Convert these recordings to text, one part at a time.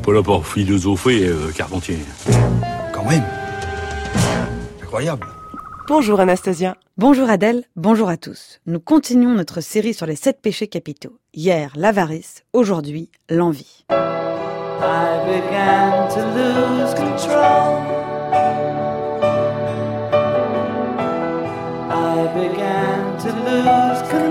n'est pas là pour philosopher, euh, Carpentier. Quand même. Incroyable. Bonjour Anastasia. Bonjour Adèle, bonjour à tous. Nous continuons notre série sur les sept péchés capitaux. Hier, l'avarice, aujourd'hui, l'envie. I began to lose control. I began to lose control.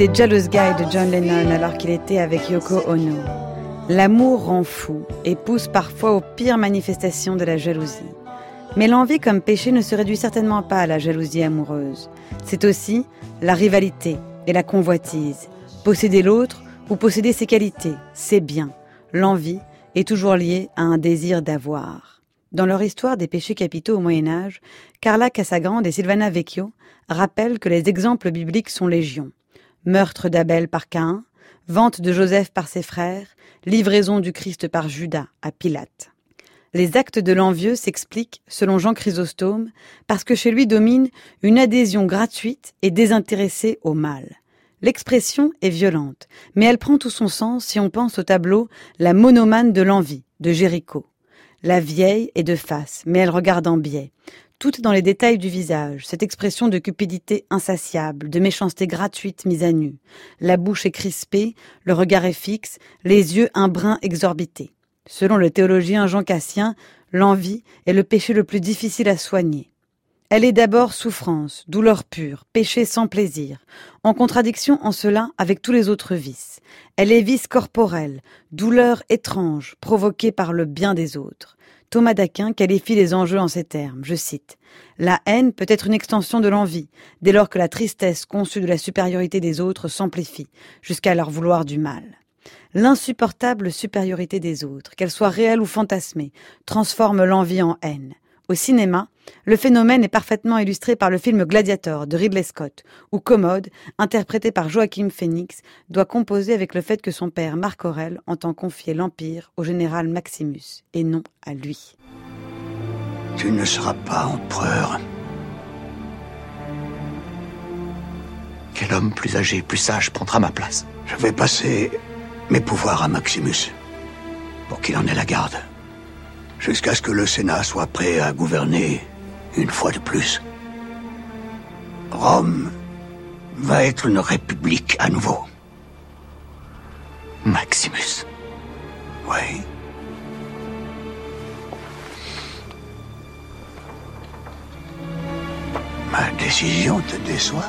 C'est Jealous Guy de John Lennon alors qu'il était avec Yoko Ono. L'amour rend fou et pousse parfois aux pires manifestations de la jalousie. Mais l'envie comme péché ne se réduit certainement pas à la jalousie amoureuse. C'est aussi la rivalité et la convoitise. Posséder l'autre ou posséder ses qualités, c'est bien. L'envie est toujours liée à un désir d'avoir. Dans leur histoire des péchés capitaux au Moyen Âge, Carla Casagrande et Silvana Vecchio rappellent que les exemples bibliques sont légions meurtre d'Abel par Caïn, vente de Joseph par ses frères, livraison du Christ par Judas à Pilate. Les actes de l'envieux s'expliquent, selon Jean Chrysostome, parce que chez lui domine une adhésion gratuite et désintéressée au mal. L'expression est violente, mais elle prend tout son sens si on pense au tableau La monomane de l'envie de Géricault. La vieille est de face, mais elle regarde en biais toute dans les détails du visage, cette expression de cupidité insatiable, de méchanceté gratuite mise à nu. La bouche est crispée, le regard est fixe, les yeux un brin exorbités. Selon le théologien Jean Cassien, l'envie est le péché le plus difficile à soigner. Elle est d'abord souffrance, douleur pure, péché sans plaisir, en contradiction en cela avec tous les autres vices. Elle est vice corporel, douleur étrange, provoquée par le bien des autres. Thomas d'Aquin qualifie les enjeux en ces termes. Je cite. La haine peut être une extension de l'envie, dès lors que la tristesse conçue de la supériorité des autres s'amplifie, jusqu'à leur vouloir du mal. L'insupportable supériorité des autres, qu'elle soit réelle ou fantasmée, transforme l'envie en haine. Au cinéma, le phénomène est parfaitement illustré par le film Gladiator de Ridley Scott, où Commode, interprété par Joachim Phoenix, doit composer avec le fait que son père Marc Aurel entend confier l'Empire au général Maximus, et non à lui. Tu ne seras pas empereur. Quel homme plus âgé, plus sage prendra ma place? Je vais passer mes pouvoirs à Maximus, pour qu'il en ait la garde jusqu'à ce que le Sénat soit prêt à gouverner une fois de plus. Rome va être une république à nouveau. Maximus. Oui. Ma décision te déçoit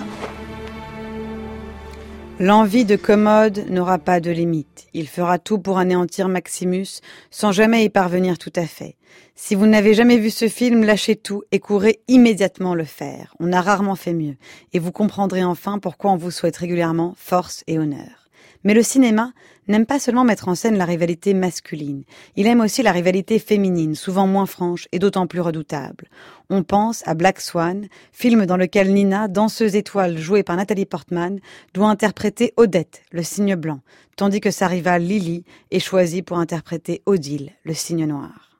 L'envie de Commode n'aura pas de limite. Il fera tout pour anéantir Maximus sans jamais y parvenir tout à fait. Si vous n'avez jamais vu ce film, lâchez tout et courez immédiatement le faire. On a rarement fait mieux. Et vous comprendrez enfin pourquoi on vous souhaite régulièrement force et honneur. Mais le cinéma n'aime pas seulement mettre en scène la rivalité masculine, il aime aussi la rivalité féminine, souvent moins franche et d'autant plus redoutable. On pense à Black Swan, film dans lequel Nina, danseuse étoile jouée par Nathalie Portman, doit interpréter Odette, le cygne blanc, tandis que sa rivale Lily est choisie pour interpréter Odile, le cygne noir.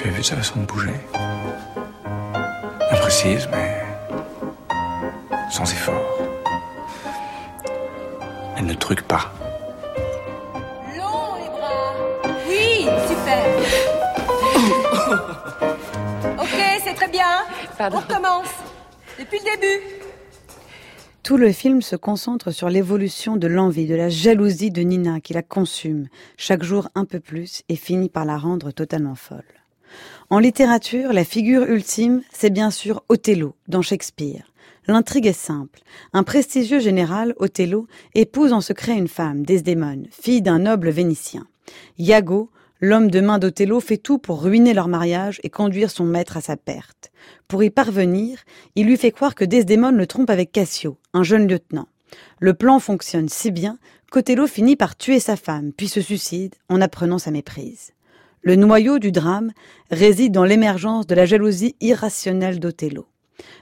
Tu as vu sa façon de bouger? Imprécise, mais sans effort. Elle ne truque pas. Long les bras. Oui, super. ok, c'est très bien. On recommence. Depuis le début. Tout le film se concentre sur l'évolution de l'envie, de la jalousie de Nina qui la consume, chaque jour un peu plus, et finit par la rendre totalement folle. En littérature, la figure ultime, c'est bien sûr Othello, dans Shakespeare. L'intrigue est simple. Un prestigieux général, Othello, épouse en secret une femme, Desdémone, fille d'un noble vénitien. Iago, L'homme de main d'Othello fait tout pour ruiner leur mariage et conduire son maître à sa perte. Pour y parvenir, il lui fait croire que Desdémone le trompe avec Cassio, un jeune lieutenant. Le plan fonctionne si bien qu'Othello finit par tuer sa femme, puis se suicide en apprenant sa méprise. Le noyau du drame réside dans l'émergence de la jalousie irrationnelle d'Othello.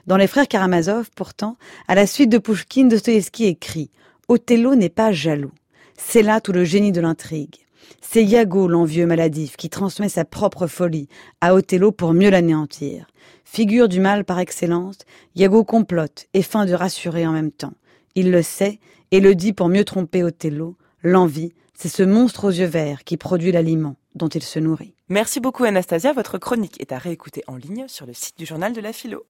Dans Les Frères Karamazov, pourtant, à la suite de Pouchkine, Dostoïevski écrit Othello n'est pas jaloux. C'est là tout le génie de l'intrigue. C'est Iago, l'envieux maladif, qui transmet sa propre folie à Othello pour mieux l'anéantir. Figure du mal par excellence, Iago complote et feint de rassurer en même temps. Il le sait et le dit pour mieux tromper Othello. L'envie, c'est ce monstre aux yeux verts qui produit l'aliment dont il se nourrit. Merci beaucoup Anastasia, votre chronique est à réécouter en ligne sur le site du journal de la philo.